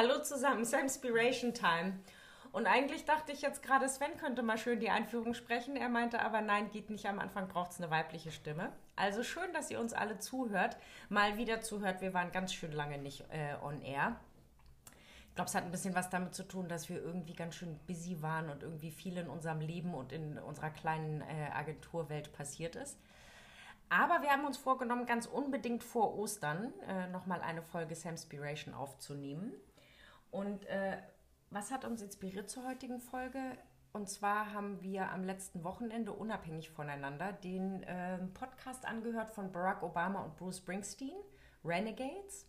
Hallo zusammen, es ist Time. Und eigentlich dachte ich jetzt gerade, Sven könnte mal schön die Einführung sprechen. Er meinte aber, nein, geht nicht. Am Anfang braucht es eine weibliche Stimme. Also schön, dass ihr uns alle zuhört, mal wieder zuhört. Wir waren ganz schön lange nicht äh, on air. Ich glaube, es hat ein bisschen was damit zu tun, dass wir irgendwie ganz schön busy waren und irgendwie viel in unserem Leben und in unserer kleinen äh, Agenturwelt passiert ist. Aber wir haben uns vorgenommen, ganz unbedingt vor Ostern äh, nochmal eine Folge Samspiration aufzunehmen. Und äh, was hat uns inspiriert zur heutigen Folge? Und zwar haben wir am letzten Wochenende unabhängig voneinander den äh, Podcast angehört von Barack Obama und Bruce Springsteen, Renegades.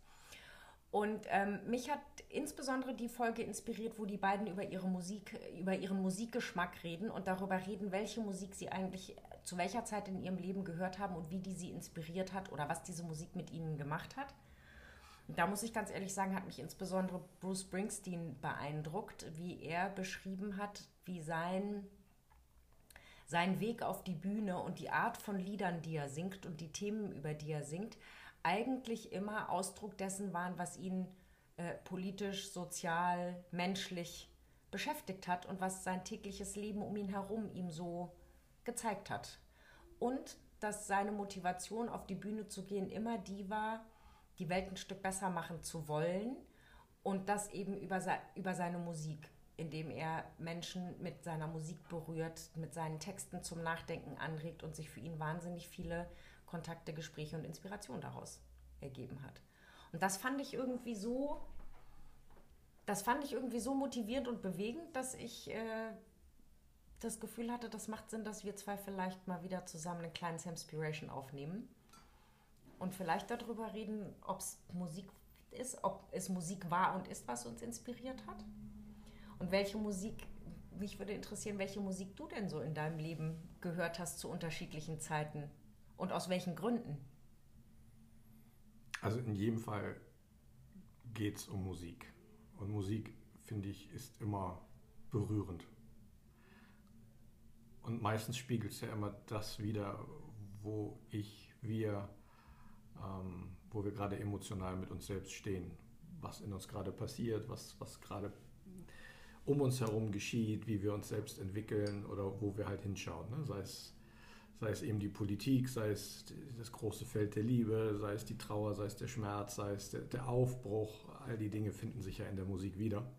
Und ähm, mich hat insbesondere die Folge inspiriert, wo die beiden über ihre Musik, über ihren Musikgeschmack reden und darüber reden, welche Musik sie eigentlich zu welcher Zeit in ihrem Leben gehört haben und wie die sie inspiriert hat oder was diese Musik mit ihnen gemacht hat. Da muss ich ganz ehrlich sagen, hat mich insbesondere Bruce Springsteen beeindruckt, wie er beschrieben hat, wie sein, sein Weg auf die Bühne und die Art von Liedern, die er singt und die Themen, über die er singt, eigentlich immer Ausdruck dessen waren, was ihn äh, politisch, sozial, menschlich beschäftigt hat und was sein tägliches Leben um ihn herum ihm so gezeigt hat. Und dass seine Motivation, auf die Bühne zu gehen, immer die war, die Welt ein Stück besser machen zu wollen und das eben über, über seine Musik, indem er Menschen mit seiner Musik berührt, mit seinen Texten zum Nachdenken anregt und sich für ihn wahnsinnig viele Kontakte, Gespräche und Inspiration daraus ergeben hat. Und das fand ich irgendwie so, das fand ich irgendwie so motivierend und bewegend, dass ich äh, das Gefühl hatte, das macht Sinn, dass wir zwei vielleicht mal wieder zusammen einen kleinen Samspiration aufnehmen und vielleicht darüber reden, ob es Musik ist, ob es Musik war und ist, was uns inspiriert hat. Und welche Musik, mich würde interessieren, welche Musik du denn so in deinem Leben gehört hast zu unterschiedlichen Zeiten und aus welchen Gründen. Also in jedem Fall geht es um Musik. Und Musik, finde ich, ist immer berührend. Und meistens spiegelt es ja immer das wieder, wo ich, wir ähm, wo wir gerade emotional mit uns selbst stehen, was in uns gerade passiert, was, was gerade um uns herum geschieht, wie wir uns selbst entwickeln oder wo wir halt hinschauen. Ne? Sei, es, sei es eben die Politik, sei es das große Feld der Liebe, sei es die Trauer, sei es der Schmerz, sei es der, der Aufbruch, all die Dinge finden sich ja in der Musik wieder.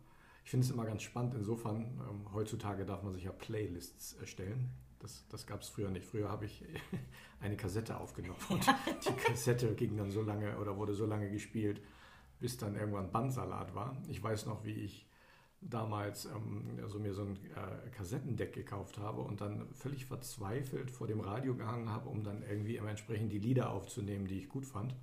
Ich finde es immer ganz spannend, insofern, ähm, heutzutage darf man sich ja Playlists erstellen. Das, das gab es früher nicht. Früher habe ich eine Kassette aufgenommen und ja. die Kassette ging dann so lange oder wurde so lange gespielt, bis dann irgendwann Bandsalat war. Ich weiß noch, wie ich damals ähm, also mir so ein äh, Kassettendeck gekauft habe und dann völlig verzweifelt vor dem Radio gehangen habe, um dann irgendwie immer entsprechend die Lieder aufzunehmen, die ich gut fand.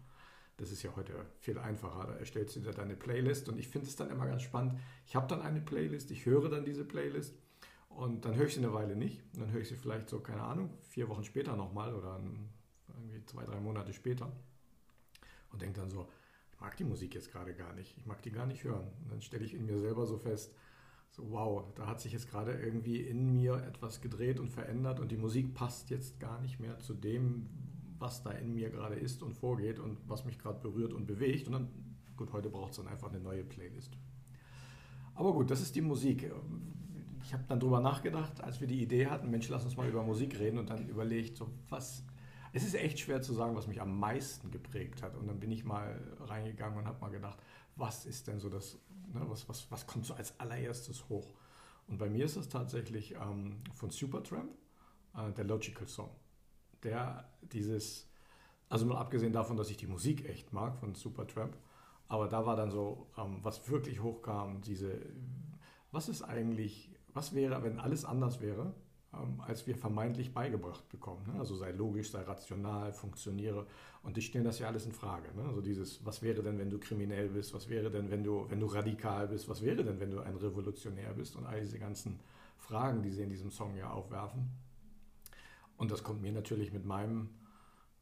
Das ist ja heute viel einfacher. Da erstellst du dir deine Playlist und ich finde es dann immer ganz spannend. Ich habe dann eine Playlist, ich höre dann diese Playlist und dann höre ich sie eine Weile nicht. Und dann höre ich sie vielleicht so, keine Ahnung, vier Wochen später nochmal oder irgendwie zwei, drei Monate später. Und denke dann so, ich mag die Musik jetzt gerade gar nicht. Ich mag die gar nicht hören. Und dann stelle ich in mir selber so fest, so wow, da hat sich jetzt gerade irgendwie in mir etwas gedreht und verändert und die Musik passt jetzt gar nicht mehr zu dem, was da in mir gerade ist und vorgeht und was mich gerade berührt und bewegt. Und dann, gut, heute braucht es dann einfach eine neue Playlist. Aber gut, das ist die Musik ich habe dann drüber nachgedacht, als wir die Idee hatten, Mensch, lass uns mal über Musik reden und dann überlegt, so was. Es ist echt schwer zu sagen, was mich am meisten geprägt hat. Und dann bin ich mal reingegangen und habe mal gedacht, was ist denn so das, ne, was, was, was kommt so als allererstes hoch? Und bei mir ist es tatsächlich ähm, von Supertramp, äh, der Logical Song. Der dieses, also mal abgesehen davon, dass ich die Musik echt mag von Supertramp, aber da war dann so, ähm, was wirklich hochkam, diese, was ist eigentlich was wäre, wenn alles anders wäre, ähm, als wir vermeintlich beigebracht bekommen. Ne? Also sei logisch, sei rational, funktioniere. Und die stellen das ja alles in Frage. Ne? Also dieses, was wäre denn, wenn du kriminell bist? Was wäre denn, wenn du, wenn du radikal bist? Was wäre denn, wenn du ein Revolutionär bist? Und all diese ganzen Fragen, die sie in diesem Song ja aufwerfen. Und das kommt mir natürlich mit meinem in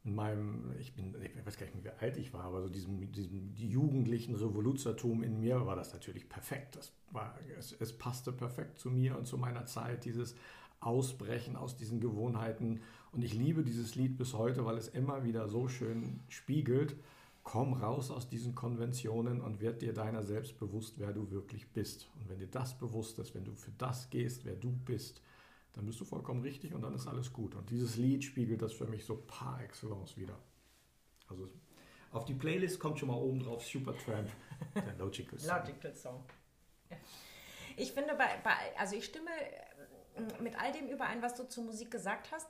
meinem, ich bin, ich weiß gar nicht, wie alt ich war, aber so diesem, diesem jugendlichen Revoluzertum in mir war das natürlich perfekt. Das war, es, es passte perfekt zu mir und zu meiner Zeit, dieses Ausbrechen aus diesen Gewohnheiten. Und ich liebe dieses Lied bis heute, weil es immer wieder so schön spiegelt, komm raus aus diesen Konventionen und werd dir deiner selbst bewusst, wer du wirklich bist. Und wenn dir das bewusst ist, wenn du für das gehst, wer du bist, dann bist du vollkommen richtig und dann ist alles gut. Und dieses Lied spiegelt das für mich so par excellence wieder. Also auf die Playlist kommt schon mal oben drauf Supertramp, der Logical Song. Logical Song. Ich finde, bei, bei, also ich stimme mit all dem überein, was du zur Musik gesagt hast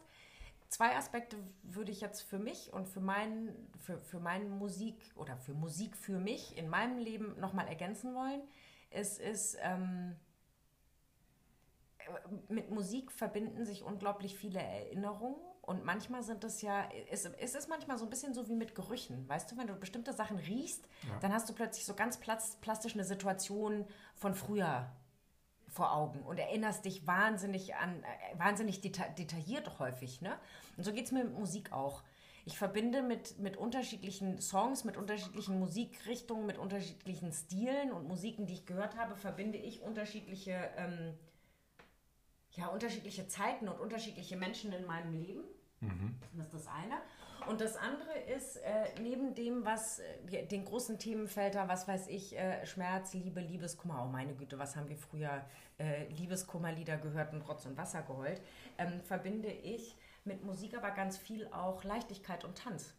zwei Aspekte würde ich jetzt für mich und für, mein, für, für meine Musik oder für Musik für mich in meinem Leben nochmal ergänzen wollen. Es ist, ähm, mit Musik verbinden sich unglaublich viele Erinnerungen und manchmal sind es ja, es, es ist manchmal so ein bisschen so wie mit Gerüchen. Weißt du, wenn du bestimmte Sachen riechst, ja. dann hast du plötzlich so ganz plastisch eine Situation von früher vor Augen und erinnerst dich wahnsinnig an, äh, wahnsinnig deta detailliert häufig. Ne? Und so geht es mir mit Musik auch. Ich verbinde mit, mit unterschiedlichen Songs, mit unterschiedlichen Musikrichtungen, mit unterschiedlichen Stilen und Musiken, die ich gehört habe, verbinde ich unterschiedliche, ähm, ja, unterschiedliche Zeiten und unterschiedliche Menschen in meinem Leben. Mhm. Das ist das eine. Und das andere ist, äh, neben dem, was äh, den großen Themenfelder, was weiß ich, äh, Schmerz, Liebe, Liebeskummer, oh meine Güte, was haben wir früher äh, Liebeskummerlieder gehört und Rotz und Wasser geheult, ähm, verbinde ich mit Musik aber ganz viel auch Leichtigkeit und Tanz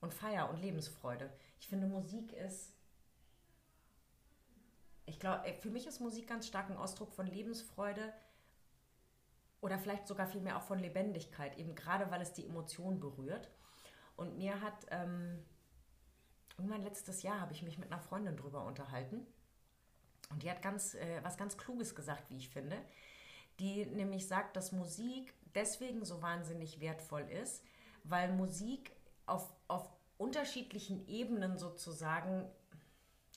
und Feier und Lebensfreude. Ich finde, Musik ist ich glaube, äh, für mich ist Musik ganz stark ein Ausdruck von Lebensfreude oder vielleicht sogar vielmehr auch von Lebendigkeit, eben gerade weil es die Emotion berührt. Und mir hat ähm, irgendwann letztes Jahr habe ich mich mit einer Freundin drüber unterhalten. Und die hat ganz, äh, was ganz Kluges gesagt, wie ich finde. Die nämlich sagt, dass Musik deswegen so wahnsinnig wertvoll ist, weil Musik auf, auf unterschiedlichen Ebenen sozusagen,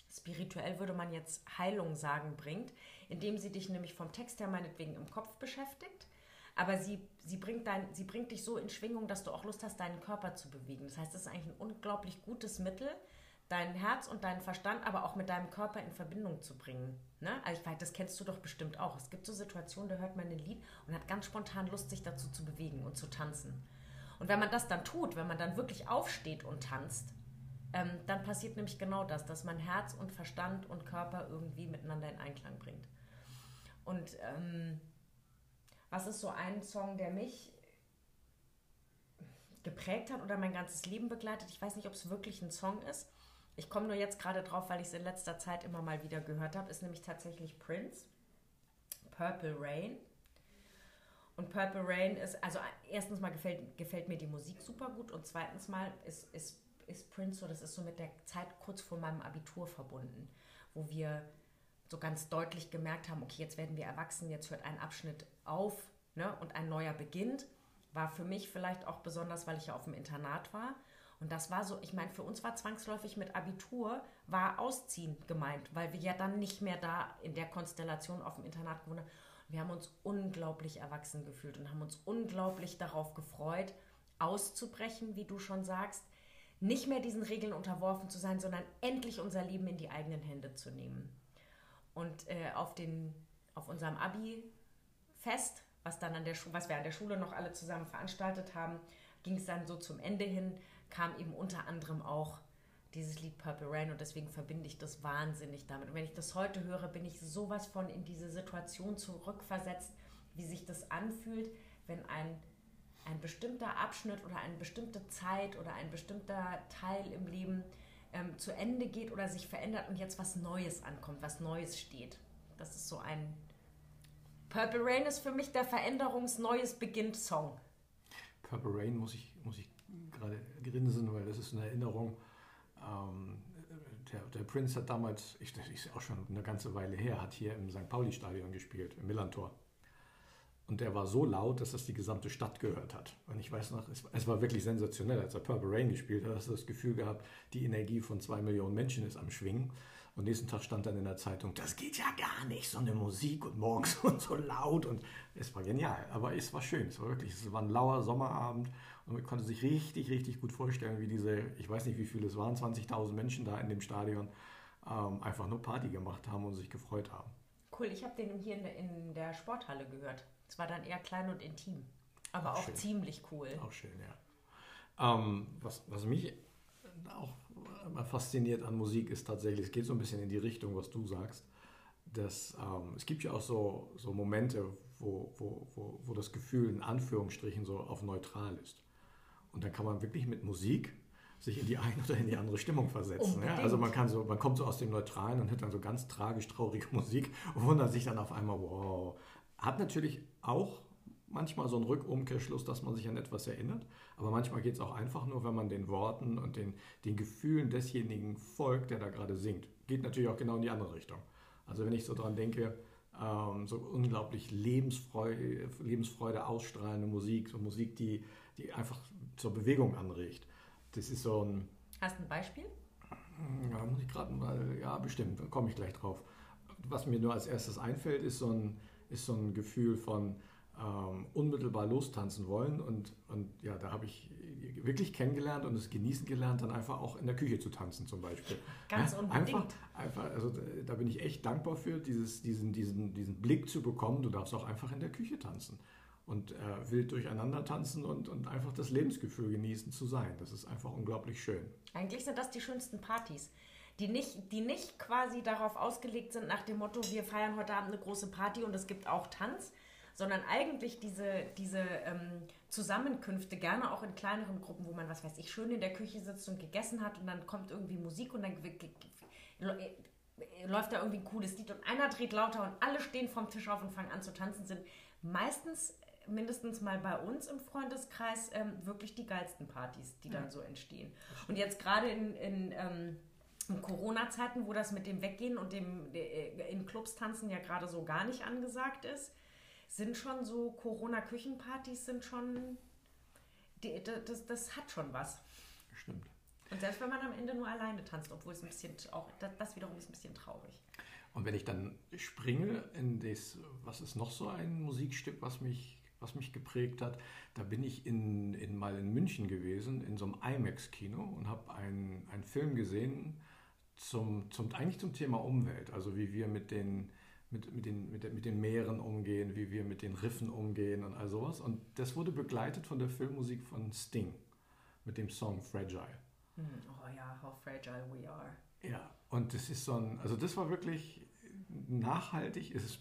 spirituell würde man jetzt Heilung sagen, bringt, indem sie dich nämlich vom Text her meinetwegen im Kopf beschäftigt aber sie, sie, bringt dein, sie bringt dich so in Schwingung, dass du auch Lust hast, deinen Körper zu bewegen. Das heißt, es ist eigentlich ein unglaublich gutes Mittel, dein Herz und deinen Verstand, aber auch mit deinem Körper in Verbindung zu bringen. Ne? Also ich das kennst du doch bestimmt auch. Es gibt so Situationen, da hört man ein Lied und hat ganz spontan Lust, sich dazu zu bewegen und zu tanzen. Und wenn man das dann tut, wenn man dann wirklich aufsteht und tanzt, ähm, dann passiert nämlich genau das, dass man Herz und Verstand und Körper irgendwie miteinander in Einklang bringt. Und ähm, was ist so ein Song, der mich geprägt hat oder mein ganzes Leben begleitet? Ich weiß nicht, ob es wirklich ein Song ist. Ich komme nur jetzt gerade drauf, weil ich es in letzter Zeit immer mal wieder gehört habe. Ist nämlich tatsächlich Prince. Purple Rain. Und Purple Rain ist, also erstens mal gefällt, gefällt mir die Musik super gut und zweitens mal ist, ist, ist Prince so, das ist so mit der Zeit kurz vor meinem Abitur verbunden, wo wir so ganz deutlich gemerkt haben, okay, jetzt werden wir erwachsen, jetzt hört ein Abschnitt auf ne, und ein neuer beginnt. War für mich vielleicht auch besonders, weil ich ja auf dem Internat war. Und das war so, ich meine, für uns war zwangsläufig mit Abitur, war Ausziehen gemeint, weil wir ja dann nicht mehr da in der Konstellation auf dem Internat gewohnt haben. Wir haben uns unglaublich erwachsen gefühlt und haben uns unglaublich darauf gefreut, auszubrechen, wie du schon sagst, nicht mehr diesen Regeln unterworfen zu sein, sondern endlich unser Leben in die eigenen Hände zu nehmen. Und äh, auf, den, auf unserem Abi-Fest, was, dann an der was wir an der Schule noch alle zusammen veranstaltet haben, ging es dann so zum Ende hin, kam eben unter anderem auch dieses Lied Purple Rain und deswegen verbinde ich das wahnsinnig damit. Und wenn ich das heute höre, bin ich sowas von in diese Situation zurückversetzt, wie sich das anfühlt, wenn ein, ein bestimmter Abschnitt oder eine bestimmte Zeit oder ein bestimmter Teil im Leben ähm, zu Ende geht oder sich verändert und jetzt was Neues ankommt, was Neues steht. Das ist so ein. Purple Rain ist für mich der Veränderungs-Neues beginnt-Song. Purple Rain muss ich, muss ich gerade grinsen, weil das ist eine Erinnerung. Ähm, der, der Prince hat damals, ich, das ist auch schon eine ganze Weile her, hat hier im St. Pauli-Stadion gespielt, im Millantor. Und der war so laut, dass das die gesamte Stadt gehört hat. Und ich weiß noch, es, es war wirklich sensationell, als er Purple Rain gespielt hat, hast du das Gefühl gehabt, die Energie von zwei Millionen Menschen ist am Schwingen. Und nächsten Tag stand dann in der Zeitung, das geht ja gar nicht, so eine Musik und morgens und so laut. Und es war genial, aber es war schön. Es war wirklich, es war ein lauer Sommerabend und man konnte sich richtig, richtig gut vorstellen, wie diese, ich weiß nicht, wie viele es waren, 20.000 Menschen da in dem Stadion ähm, einfach nur Party gemacht haben und sich gefreut haben. Cool, ich habe den hier in der, Sporthalle gehört. Es war dann eher klein und intim, aber auch, auch ziemlich cool. Auch schön, ja. Ähm, was, was mich auch immer fasziniert an Musik ist tatsächlich, es geht so ein bisschen in die Richtung, was du sagst. Dass, ähm, es gibt ja auch so, so Momente, wo, wo, wo, wo das Gefühl in Anführungsstrichen so auf neutral ist. Und dann kann man wirklich mit Musik sich in die eine oder in die andere Stimmung versetzen. Ja? Also man kann so, man kommt so aus dem Neutralen und hört dann so ganz tragisch traurige Musik und wundert sich dann auf einmal, wow. Hat natürlich auch manchmal so einen Rückumkehrschluss, dass man sich an etwas erinnert, aber manchmal geht es auch einfach nur, wenn man den Worten und den, den Gefühlen desjenigen folgt, der da gerade singt. Geht natürlich auch genau in die andere Richtung. Also wenn ich so dran denke, ähm, so unglaublich Lebensfreude, Lebensfreude ausstrahlende Musik, so Musik, die, die einfach zur Bewegung anregt. Das ist so ein. Hast du ein Beispiel? Ja, muss ich gerade mal, ja, bestimmt, da komme ich gleich drauf. Was mir nur als erstes einfällt, ist so ein, ist so ein Gefühl von ähm, unmittelbar lostanzen wollen. Und, und ja, da habe ich wirklich kennengelernt und es genießen gelernt, dann einfach auch in der Küche zu tanzen zum Beispiel. Ganz ja, unbedingt. Einfach, einfach, also da bin ich echt dankbar für, dieses, diesen, diesen, diesen Blick zu bekommen. Du darfst auch einfach in der Küche tanzen und äh, wild durcheinander tanzen und, und einfach das Lebensgefühl genießen zu sein. Das ist einfach unglaublich schön. Eigentlich sind das die schönsten Partys. Die nicht, die nicht quasi darauf ausgelegt sind nach dem Motto, wir feiern heute Abend eine große Party und es gibt auch Tanz, sondern eigentlich diese, diese ähm, Zusammenkünfte, gerne auch in kleineren Gruppen, wo man, was weiß ich, schön in der Küche sitzt und gegessen hat und dann kommt irgendwie Musik und dann läuft da irgendwie ein cooles Lied und einer dreht lauter und alle stehen vom Tisch auf und fangen an zu tanzen, sind meistens mindestens mal bei uns im Freundeskreis ähm, wirklich die geilsten Partys, die dann so entstehen. Und jetzt gerade in, in, ähm, in Corona-Zeiten, wo das mit dem Weggehen und dem äh, in Clubs tanzen ja gerade so gar nicht angesagt ist, sind schon so Corona-Küchenpartys sind schon, die, das, das hat schon was. Stimmt. Und selbst wenn man am Ende nur alleine tanzt, obwohl es ein bisschen auch, das, wiederum ist ein bisschen traurig. Und wenn ich dann springe in das, was ist noch so ein Musikstück, was mich was mich geprägt hat. Da bin ich in, in, mal in München gewesen, in so einem IMAX-Kino und habe einen, einen Film gesehen, zum, zum, eigentlich zum Thema Umwelt, also wie wir mit den, mit, mit, den, mit, mit den Meeren umgehen, wie wir mit den Riffen umgehen und all sowas. Und das wurde begleitet von der Filmmusik von Sting mit dem Song Fragile. Hm, oh ja, how fragile we are. Ja, und das ist so ein, also das war wirklich nachhaltig, es ist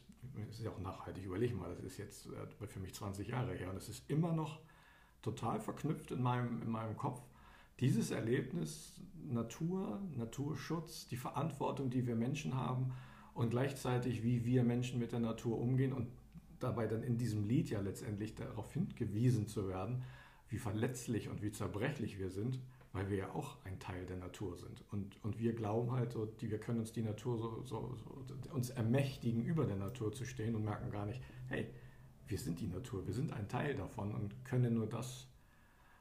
es ist auch nachhaltig, überlege mal, das ist jetzt äh, für mich 20 Jahre her und es ist immer noch total verknüpft in meinem, in meinem Kopf. Dieses Erlebnis, Natur, Naturschutz, die Verantwortung, die wir Menschen haben und gleichzeitig, wie wir Menschen mit der Natur umgehen und dabei dann in diesem Lied ja letztendlich darauf hingewiesen zu werden, wie verletzlich und wie zerbrechlich wir sind, weil wir ja auch ein Teil der Natur sind. Und, und wir glauben halt, so, die, wir können uns die Natur so, so, so, uns ermächtigen, über der Natur zu stehen und merken gar nicht, hey, wir sind die Natur, wir sind ein Teil davon und können nur das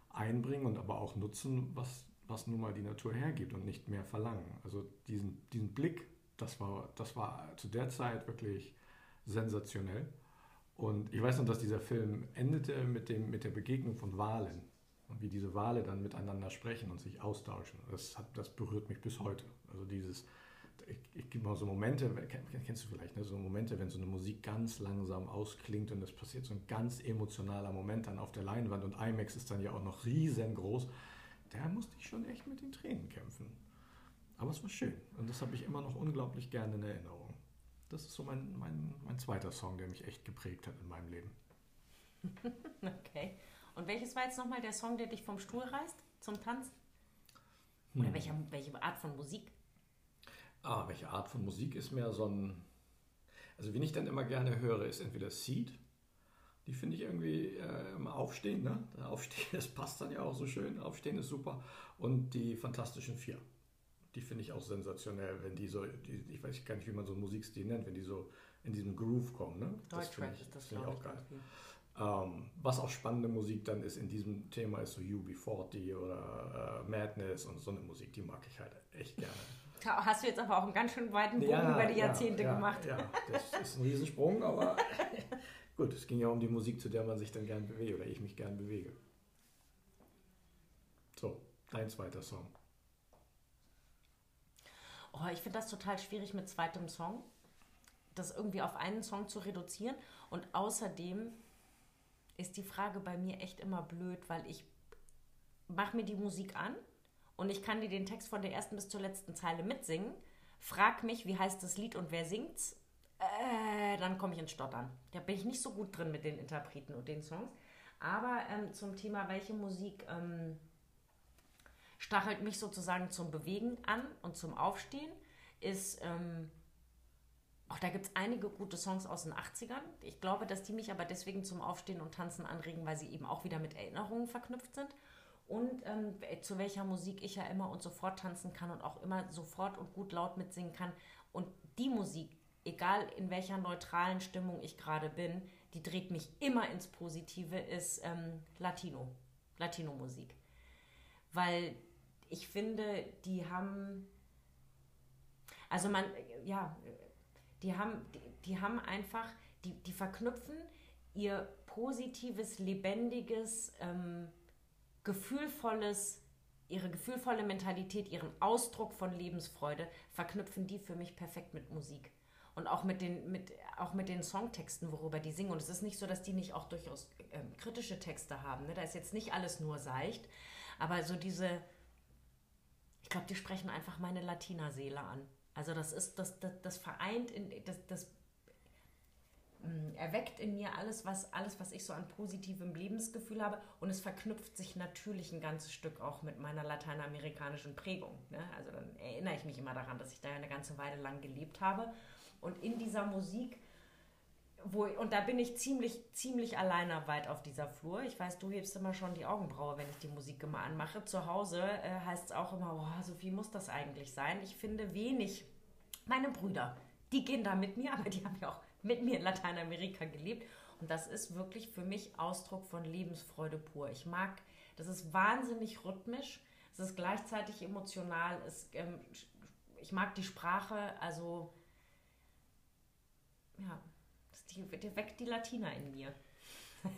einbringen und aber auch nutzen, was, was nun mal die Natur hergibt und nicht mehr verlangen. Also diesen, diesen Blick, das war, das war zu der Zeit wirklich sensationell. Und ich weiß noch, dass dieser Film endete mit, dem, mit der Begegnung von Walen und wie diese Wale dann miteinander sprechen und sich austauschen. Das, hat, das berührt mich bis heute. Also dieses, ich, ich gebe mal so Momente, kennst du vielleicht, ne? so Momente, wenn so eine Musik ganz langsam ausklingt und es passiert so ein ganz emotionaler Moment dann auf der Leinwand und IMAX ist dann ja auch noch riesengroß. Da musste ich schon echt mit den Tränen kämpfen. Aber es war schön und das habe ich immer noch unglaublich gerne in Erinnerung. Das ist so mein, mein, mein zweiter Song, der mich echt geprägt hat in meinem Leben. okay. Und welches war jetzt nochmal der Song, der dich vom Stuhl reißt zum Tanzen? Oder hm. welche, welche Art von Musik? Ah, welche Art von Musik ist mehr so ein. Also, wen ich dann immer gerne höre, ist entweder Seed. Die finde ich irgendwie äh, im Aufstehen, ne? Aufstehen, das passt dann ja auch so schön. Aufstehen ist super. Und die Fantastischen Vier. Die finde ich auch sensationell, wenn die so, die, ich weiß gar nicht, wie man so einen Musikstil nennt, wenn die so in diesem Groove kommen. Ne? Deutschrap ist das, finde ich auch geil. Ähm, was auch spannende Musik dann ist in diesem Thema, ist so UB40 oder äh, Madness und so eine Musik, die mag ich halt echt gerne. Hast du jetzt aber auch einen ganz schön weiten Bogen ja, über die Jahrzehnte ja, gemacht. Ja, das ist ein Riesensprung, aber gut, es ging ja um die Musik, zu der man sich dann gern bewegt oder ich mich gern bewege. So, dein zweiter Song. Oh, ich finde das total schwierig mit zweitem Song, das irgendwie auf einen Song zu reduzieren und außerdem ist die Frage bei mir echt immer blöd, weil ich mache mir die Musik an und ich kann dir den Text von der ersten bis zur letzten Zeile mitsingen. Frag mich, wie heißt das Lied und wer singt's? Äh, dann komme ich ins Stottern. Da bin ich nicht so gut drin mit den Interpreten und den Songs. Aber ähm, zum Thema, welche Musik ähm, stachelt mich sozusagen zum Bewegen an und zum Aufstehen, ist, ähm, auch da gibt es einige gute Songs aus den 80ern. Ich glaube, dass die mich aber deswegen zum Aufstehen und Tanzen anregen, weil sie eben auch wieder mit Erinnerungen verknüpft sind. Und ähm, zu welcher Musik ich ja immer und sofort tanzen kann und auch immer sofort und gut laut mitsingen kann. Und die Musik, egal in welcher neutralen Stimmung ich gerade bin, die dreht mich immer ins Positive, ist ähm, Latino, Latino-Musik. Weil ich finde, die haben, also man, ja, die haben, die, die haben einfach, die, die verknüpfen ihr positives, lebendiges, ähm, gefühlvolles, ihre gefühlvolle Mentalität, ihren Ausdruck von Lebensfreude, verknüpfen die für mich perfekt mit Musik. Und auch mit den, mit, auch mit den Songtexten, worüber die singen. Und es ist nicht so, dass die nicht auch durchaus ähm, kritische Texte haben. Ne? Da ist jetzt nicht alles nur seicht. Aber so diese, glaube, die sprechen einfach meine Latina-Seele an. Also das ist, das, das, das vereint, in, das, das mm, erweckt in mir alles was, alles, was ich so an positivem Lebensgefühl habe. Und es verknüpft sich natürlich ein ganzes Stück auch mit meiner lateinamerikanischen Prägung. Ne? Also dann erinnere ich mich immer daran, dass ich da eine ganze Weile lang gelebt habe. Und in dieser Musik wo, und da bin ich ziemlich, ziemlich alleine weit auf dieser Flur. Ich weiß, du hebst immer schon die Augenbraue, wenn ich die Musik immer anmache. Zu Hause äh, heißt es auch immer, boah, so viel muss das eigentlich sein. Ich finde wenig. Meine Brüder, die gehen da mit mir, aber die haben ja auch mit mir in Lateinamerika gelebt. Und das ist wirklich für mich Ausdruck von Lebensfreude pur. Ich mag, das ist wahnsinnig rhythmisch, es ist gleichzeitig emotional, es, ähm, ich mag die Sprache, also ja, die, die weckt die Latina in mir.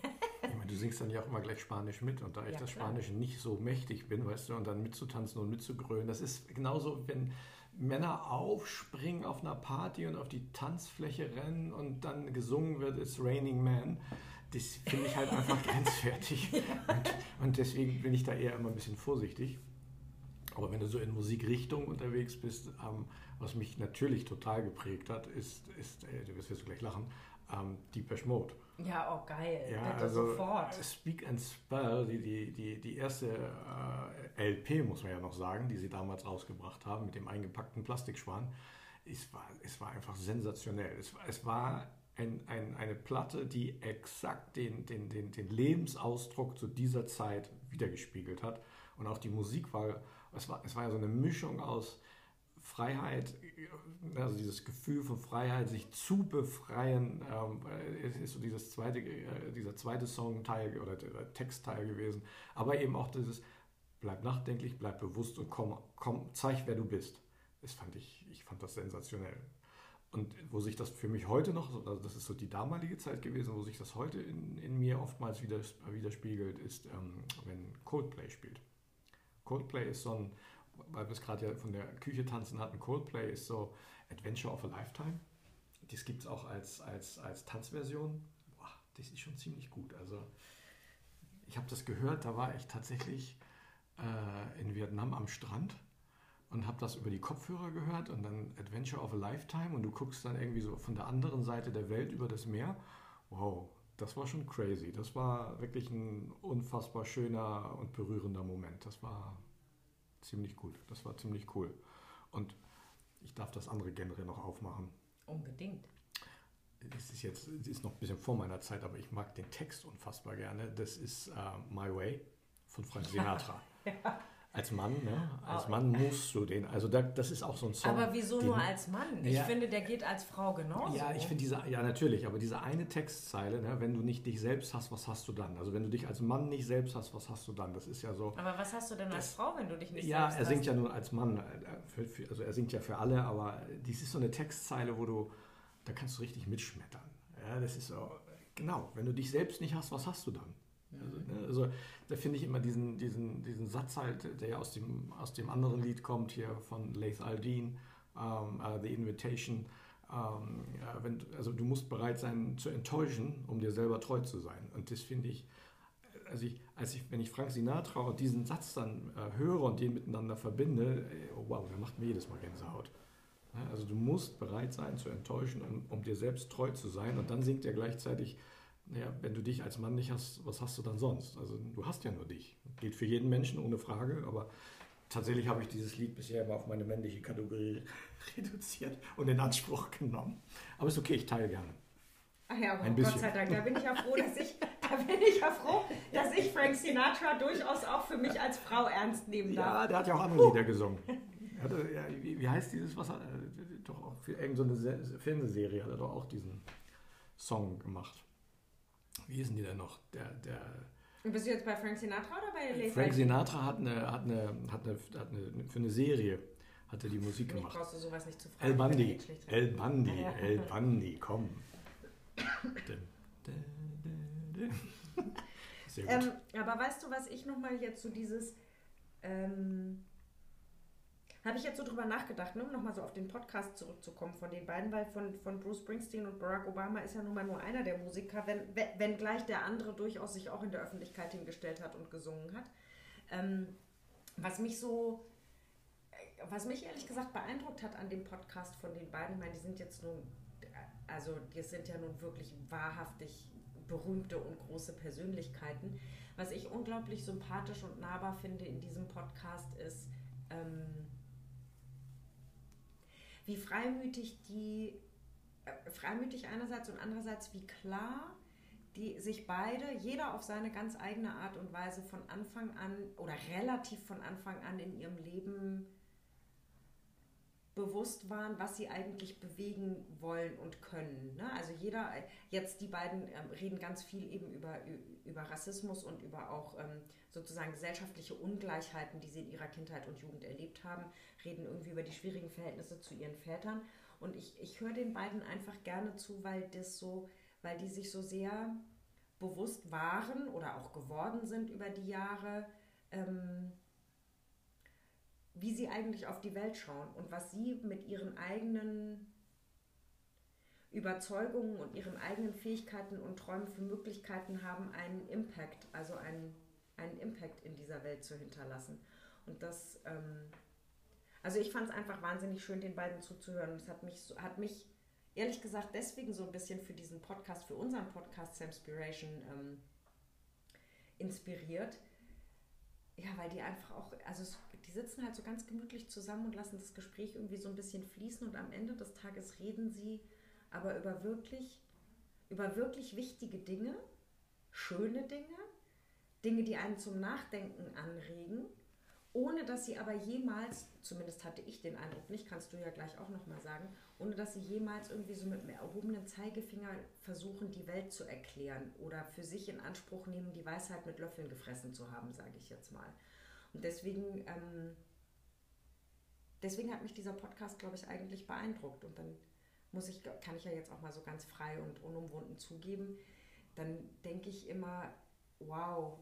meine, du singst dann ja auch immer gleich Spanisch mit und da ich ja, das Spanisch nicht so mächtig bin, weißt du, und dann mitzutanzen und mitzugrölen, das ist genauso, wenn Männer aufspringen auf einer Party und auf die Tanzfläche rennen und dann gesungen wird, It's Raining Man. Das finde ich halt einfach grenzwertig. Und, und, deswegen bin ich da eher immer ein bisschen vorsichtig. Aber wenn du so in Musikrichtung unterwegs bist, ähm, was mich natürlich total geprägt hat, ist, ist äh, du wirst jetzt gleich lachen, ähm, Deepesh Mode. Ja, oh geil. Ja, Bitte also sofort. Speak and Spell, die, die, die, die erste äh, LP, muss man ja noch sagen, die sie damals rausgebracht haben mit dem eingepackten Plastikschwan, es war, es war einfach sensationell. Es, es war ein, ein, eine Platte, die exakt den, den, den, den Lebensausdruck zu dieser Zeit wiedergespiegelt hat. Und auch die Musik war, es war, es war ja so eine Mischung aus Freiheit, also dieses Gefühl von Freiheit, sich zu befreien, ähm, ist so dieses zweite, äh, dieser zweite Songteil oder der Textteil gewesen. Aber eben auch dieses bleib nachdenklich, bleib bewusst und komm, komm, zeig, wer du bist. Das fand ich, ich fand das sensationell. Und wo sich das für mich heute noch, also das ist so die damalige Zeit gewesen, wo sich das heute in, in mir oftmals widerspiegelt, ist, ähm, wenn Coldplay spielt. Coldplay ist so ein, weil wir es gerade ja von der Küche tanzen hatten, Coldplay ist so Adventure of a Lifetime. Das gibt es auch als, als, als Tanzversion. Boah, das ist schon ziemlich gut. Also ich habe das gehört, da war ich tatsächlich äh, in Vietnam am Strand und habe das über die Kopfhörer gehört und dann Adventure of a Lifetime und du guckst dann irgendwie so von der anderen Seite der Welt über das Meer. Wow, das war schon crazy. Das war wirklich ein unfassbar schöner und berührender Moment. Das war ziemlich gut. Das war ziemlich cool. Und ich darf das andere Genre noch aufmachen. Unbedingt. Das ist jetzt das ist noch ein bisschen vor meiner Zeit, aber ich mag den Text unfassbar gerne. Das ist uh, My Way von Frank Sinatra. ja. Als Mann, ne? Als Mann musst du den. Also da, das ist auch so ein Song. Aber wieso den, nur als Mann? Ich ja, finde, der geht als Frau genauso. Ja, ich finde diese, ja natürlich, aber diese eine Textzeile, ne, wenn du nicht dich selbst hast, was hast du dann? Also wenn du dich als Mann nicht selbst hast, was hast du dann? Das ist ja so. Aber was hast du denn als Frau, wenn du dich nicht ja, selbst hast? Ja, er singt ja nur als Mann. Äh, also er singt ja für alle, aber dies ist so eine Textzeile, wo du, da kannst du richtig mitschmettern. Ja, das ist so, genau, wenn du dich selbst nicht hast, was hast du dann? Also, ne, also da finde ich immer diesen, diesen, diesen Satz halt, der aus dem, aus dem anderen Lied kommt, hier von Laith Aldin, um, uh, The Invitation. Um, ja, wenn, also du musst bereit sein zu enttäuschen, um dir selber treu zu sein. Und das finde ich, also ich, als ich, wenn ich Frank Sinatra diesen Satz dann äh, höre und den miteinander verbinde, oh wow, der macht mir jedes Mal Gänsehaut. Ja, also du musst bereit sein zu enttäuschen, um, um, dir selbst treu zu sein. Und dann singt er gleichzeitig, naja, wenn du dich als Mann nicht hast, was hast du dann sonst? Also du hast ja nur dich. Gilt für jeden Menschen ohne Frage, aber tatsächlich habe ich dieses Lied bisher immer auf meine männliche Kategorie reduziert und in Anspruch genommen. Aber ist okay, ich teile gerne. Ach ja, aber Gott sei Dank, da bin ich ja froh, dass ich, da bin ich ja froh, dass ich Frank Sinatra durchaus auch für mich als Frau ernst nehmen darf. Ja, der hat ja auch andere Lieder gesungen. Hatte, ja, wie, wie, heißt dieses, was er, äh, doch auch für irgendeine Fernsehserie hat er doch auch diesen Song gemacht. Wie hießen die denn noch? Der, der, und bist du jetzt bei Frank Sinatra oder bei Lee Frank Sinatra hat eine, hat eine, hat eine, hat eine, für eine Serie hat er die Musik Mich gemacht. brauchst du sowas nicht zu fragen. El Bandi, El Bandi, El Bandi, komm. Sehr gut. Ähm, aber weißt du, was ich nochmal jetzt so dieses, ähm, habe ich jetzt so drüber nachgedacht, ne, um nochmal so auf den Podcast zurückzukommen von den beiden, weil von, von Bruce Springsteen und Barack Obama ist ja nun mal nur einer der Musiker, wenn, wenn gleich der andere durchaus sich auch in der Öffentlichkeit hingestellt hat und gesungen hat. Ähm, was mich so, was mich ehrlich gesagt beeindruckt hat an dem Podcast von den beiden, ich meine, die sind jetzt nun also das sind ja nun wirklich wahrhaftig berühmte und große Persönlichkeiten. Was ich unglaublich sympathisch und nahbar finde in diesem Podcast ist, ähm, wie freimütig die, äh, freimütig einerseits und andererseits wie klar die sich beide, jeder auf seine ganz eigene Art und Weise von Anfang an oder relativ von Anfang an in ihrem Leben bewusst waren, was sie eigentlich bewegen wollen und können. Ne? Also jeder, jetzt die beiden ähm, reden ganz viel eben über, über Rassismus und über auch ähm, sozusagen gesellschaftliche Ungleichheiten, die sie in ihrer Kindheit und Jugend erlebt haben, reden irgendwie über die schwierigen Verhältnisse zu ihren Vätern. Und ich, ich höre den beiden einfach gerne zu, weil das so, weil die sich so sehr bewusst waren oder auch geworden sind über die Jahre. Ähm, wie sie eigentlich auf die Welt schauen und was sie mit ihren eigenen Überzeugungen und ihren eigenen Fähigkeiten und Träumen für Möglichkeiten haben, einen Impact, also einen, einen Impact in dieser Welt zu hinterlassen. Und das, ähm, also ich fand es einfach wahnsinnig schön, den beiden zuzuhören. Es hat mich, hat mich ehrlich gesagt deswegen so ein bisschen für diesen Podcast, für unseren Podcast Samspiration ähm, inspiriert. Ja, weil die einfach auch, also die sitzen halt so ganz gemütlich zusammen und lassen das Gespräch irgendwie so ein bisschen fließen und am Ende des Tages reden sie aber über wirklich, über wirklich wichtige Dinge, schöne Dinge, Dinge, die einen zum Nachdenken anregen, ohne dass sie aber jemals, zumindest hatte ich den Eindruck nicht, kannst du ja gleich auch nochmal sagen, ohne dass sie jemals irgendwie so mit einem erhobenen Zeigefinger versuchen, die Welt zu erklären oder für sich in Anspruch nehmen, die Weisheit mit Löffeln gefressen zu haben, sage ich jetzt mal. Und deswegen, ähm, deswegen hat mich dieser Podcast, glaube ich, eigentlich beeindruckt. Und dann muss ich, kann ich ja jetzt auch mal so ganz frei und unumwunden zugeben, dann denke ich immer, wow,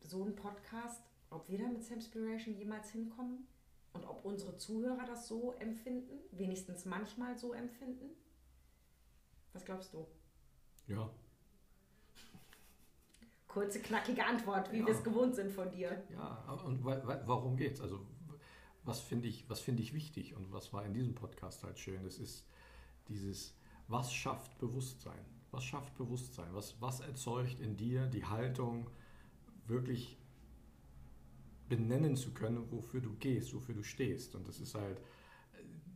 so ein Podcast, ob wir da mit Samspiration jemals hinkommen und ob unsere Zuhörer das so empfinden, wenigstens manchmal so empfinden. Was glaubst du? Ja, Kurze, knackige Antwort, wie ja. wir es gewohnt sind von dir. Ja, und warum geht's? Also, was finde ich, find ich wichtig und was war in diesem Podcast halt schön? Das ist dieses, was schafft Bewusstsein? Was schafft Bewusstsein? Was, was erzeugt in dir die Haltung, wirklich benennen zu können, wofür du gehst, wofür du stehst? Und das ist halt,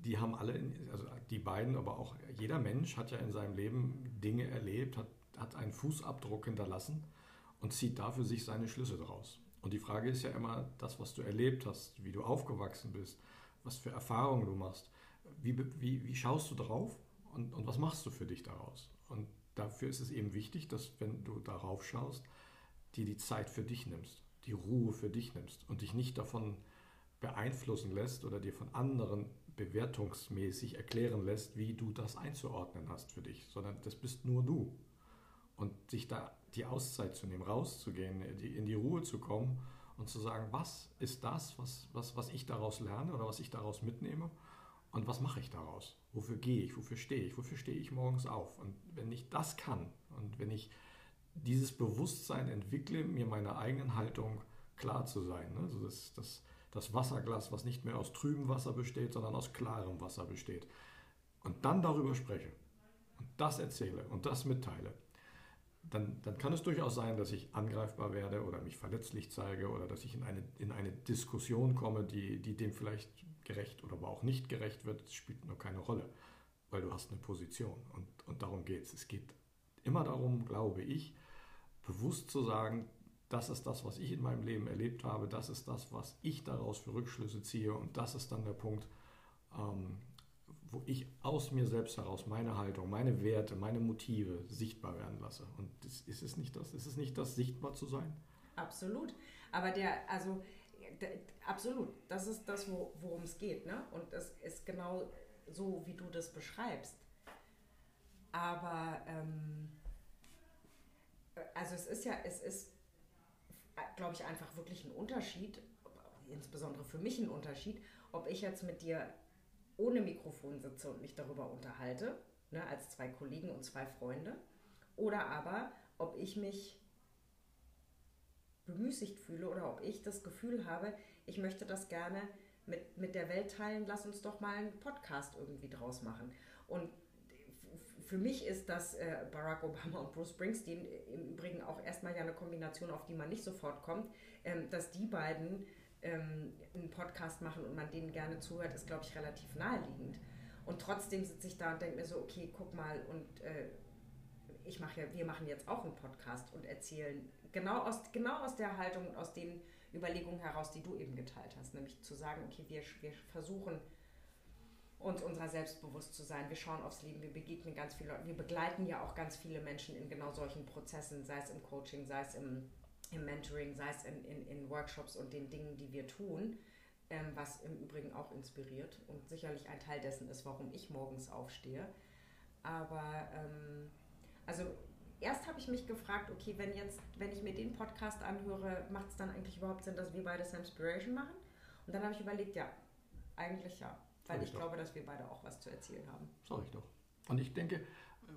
die haben alle, also die beiden, aber auch jeder Mensch hat ja in seinem Leben Dinge erlebt, hat, hat einen Fußabdruck hinterlassen und zieht dafür sich seine Schlüsse daraus. Und die Frage ist ja immer, das, was du erlebt hast, wie du aufgewachsen bist, was für Erfahrungen du machst, wie, wie, wie schaust du drauf und, und was machst du für dich daraus? Und dafür ist es eben wichtig, dass wenn du darauf schaust, dir die Zeit für dich nimmst, die Ruhe für dich nimmst und dich nicht davon beeinflussen lässt oder dir von anderen bewertungsmäßig erklären lässt, wie du das einzuordnen hast für dich, sondern das bist nur du. Und sich da die Auszeit zu nehmen, rauszugehen, in die Ruhe zu kommen und zu sagen, was ist das, was, was, was ich daraus lerne oder was ich daraus mitnehme und was mache ich daraus? Wofür gehe ich? Wofür stehe ich? Wofür stehe ich morgens auf? Und wenn ich das kann und wenn ich dieses Bewusstsein entwickle, mir meiner eigenen Haltung klar zu sein. Ne? Also das, das, das Wasserglas, was nicht mehr aus trübem Wasser besteht, sondern aus klarem Wasser besteht. Und dann darüber spreche und das erzähle und das mitteile, dann, dann kann es durchaus sein, dass ich angreifbar werde oder mich verletzlich zeige oder dass ich in eine, in eine Diskussion komme, die, die dem vielleicht gerecht oder aber auch nicht gerecht wird. Das spielt nur keine Rolle, weil du hast eine Position und, und darum geht es. Es geht immer darum, glaube ich, bewusst zu sagen, das ist das, was ich in meinem Leben erlebt habe, das ist das, was ich daraus für Rückschlüsse ziehe und das ist dann der Punkt, ähm, wo ich aus mir selbst heraus meine Haltung, meine Werte, meine Motive sichtbar werden lasse. Und das, ist es nicht das? Ist es nicht das, sichtbar zu sein? Absolut. Aber der, also der, absolut, das ist das, wo, worum es geht, ne? Und das ist genau so, wie du das beschreibst. Aber ähm, also es ist ja, es ist, glaube ich, einfach wirklich ein Unterschied, insbesondere für mich ein Unterschied, ob ich jetzt mit dir ohne Mikrofon sitze und mich darüber unterhalte, ne, als zwei Kollegen und zwei Freunde, oder aber ob ich mich bemüßigt fühle oder ob ich das Gefühl habe, ich möchte das gerne mit, mit der Welt teilen, lass uns doch mal einen Podcast irgendwie draus machen. Und für mich ist das äh, Barack Obama und Bruce Springsteen im Übrigen auch erstmal ja eine Kombination, auf die man nicht sofort kommt, ähm, dass die beiden ähm, einen Podcast machen und man denen gerne zuhört, ist, glaube ich, relativ naheliegend. Und trotzdem sitze ich da und denke mir so, okay, guck mal, und äh, ich mache ja, wir machen jetzt auch einen Podcast und erzählen genau aus, genau aus der Haltung und aus den Überlegungen heraus, die du eben geteilt hast, nämlich zu sagen, okay, wir, wir versuchen uns unserer selbst zu sein. Wir schauen aufs Leben, wir begegnen ganz viele Leute, wir begleiten ja auch ganz viele Menschen in genau solchen Prozessen, sei es im Coaching, sei es im im Mentoring, sei es in, in, in Workshops und den Dingen, die wir tun, ähm, was im Übrigen auch inspiriert und sicherlich ein Teil dessen ist, warum ich morgens aufstehe. Aber ähm, also erst habe ich mich gefragt, okay, wenn jetzt, wenn ich mir den Podcast anhöre, macht es dann eigentlich überhaupt Sinn, dass wir beide Samspiration machen? Und dann habe ich überlegt, ja, eigentlich ja, weil ich, ich glaube, dass wir beide auch was zu erzählen haben. Sag ich doch. Und ich denke,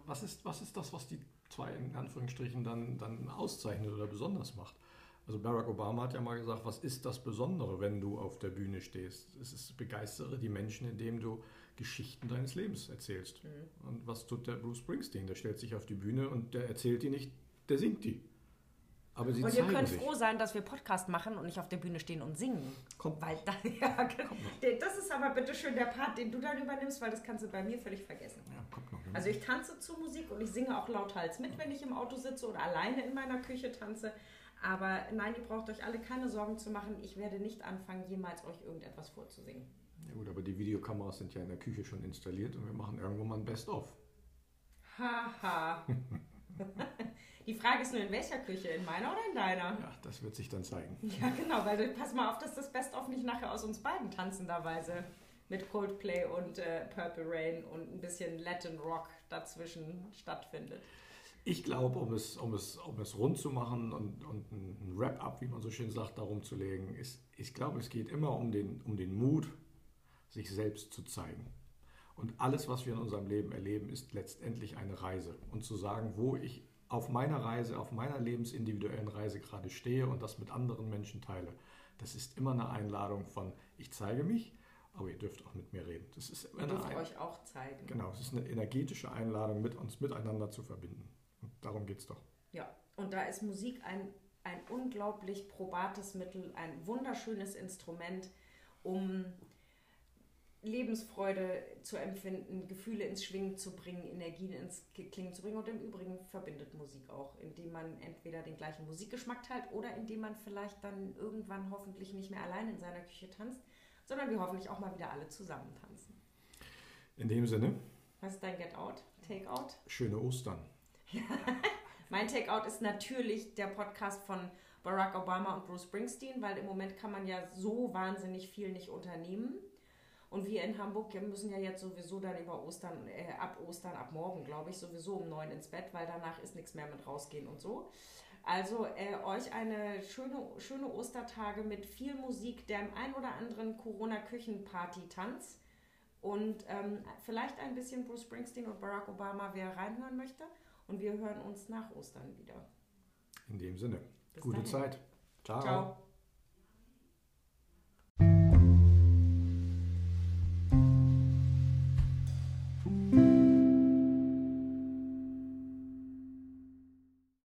was ist, was ist das, was die zwei in Anführungsstrichen dann, dann auszeichnet oder besonders macht. Also Barack Obama hat ja mal gesagt, was ist das Besondere, wenn du auf der Bühne stehst? Es ist begeistere die Menschen, indem du Geschichten deines Lebens erzählst. Mhm. Und was tut der Bruce Springsteen? Der stellt sich auf die Bühne und der erzählt die nicht, der singt die. Aber sie und ihr könnt sich. froh sein, dass wir Podcast machen und nicht auf der Bühne stehen und singen. Kommt. Weil da, ja, kommt das ist aber bitte schön der Part, den du dann übernimmst, weil das kannst du bei mir völlig vergessen. Ja, kommt noch. Also ich tanze zu Musik und ich singe auch lauthals mit, wenn ich im Auto sitze oder alleine in meiner Küche tanze. Aber nein, ihr braucht euch alle keine Sorgen zu machen. Ich werde nicht anfangen, jemals euch irgendetwas vorzusingen. Ja gut, aber die Videokameras sind ja in der Küche schon installiert und wir machen irgendwo mal ein Best-of. Haha. Die Frage ist nur, in welcher Küche? In meiner oder in deiner? Ja, das wird sich dann zeigen. Ja, genau, weil pass mal auf, dass das Best-of nicht nachher aus uns beiden tanzenderweise mit Coldplay und äh, Purple Rain und ein bisschen Latin Rock dazwischen stattfindet. Ich glaube, um es, um, es, um es rund zu machen und, und ein Wrap-up, wie man so schön sagt, darum zu legen, ist, ich glaube, es geht immer um den, um den Mut, sich selbst zu zeigen. Und alles, was wir in unserem Leben erleben, ist letztendlich eine Reise. Und zu sagen, wo ich auf meiner Reise, auf meiner lebensindividuellen Reise gerade stehe und das mit anderen Menschen teile, das ist immer eine Einladung von, ich zeige mich, aber ihr dürft auch mit mir reden. Das ist ihr dürft euch auch zeigen. Genau, es ist eine energetische Einladung, mit uns miteinander zu verbinden. Und darum geht es doch. Ja, und da ist Musik ein, ein unglaublich probates Mittel, ein wunderschönes Instrument, um Lebensfreude zu empfinden, Gefühle ins Schwingen zu bringen, Energien ins Klingen zu bringen. Und im Übrigen verbindet Musik auch, indem man entweder den gleichen Musikgeschmack teilt oder indem man vielleicht dann irgendwann hoffentlich nicht mehr allein in seiner Küche tanzt, sondern wir hoffentlich auch mal wieder alle zusammen tanzen. In dem Sinne. Was ist dein Get Out? Take Out? Schöne Ostern. mein Take Out ist natürlich der Podcast von Barack Obama und Bruce Springsteen, weil im Moment kann man ja so wahnsinnig viel nicht unternehmen. Und wir in Hamburg müssen ja jetzt sowieso dann über Ostern, äh, ab Ostern, ab morgen, glaube ich, sowieso um neun ins Bett, weil danach ist nichts mehr mit rausgehen und so. Also äh, euch eine schöne, schöne Ostertage mit viel Musik, der ein oder anderen Corona-Küchenparty-Tanz und ähm, vielleicht ein bisschen Bruce Springsteen und Barack Obama, wer reinhören möchte. Und wir hören uns nach Ostern wieder. In dem Sinne, Bis gute dahin. Zeit. Ciao. Ciao.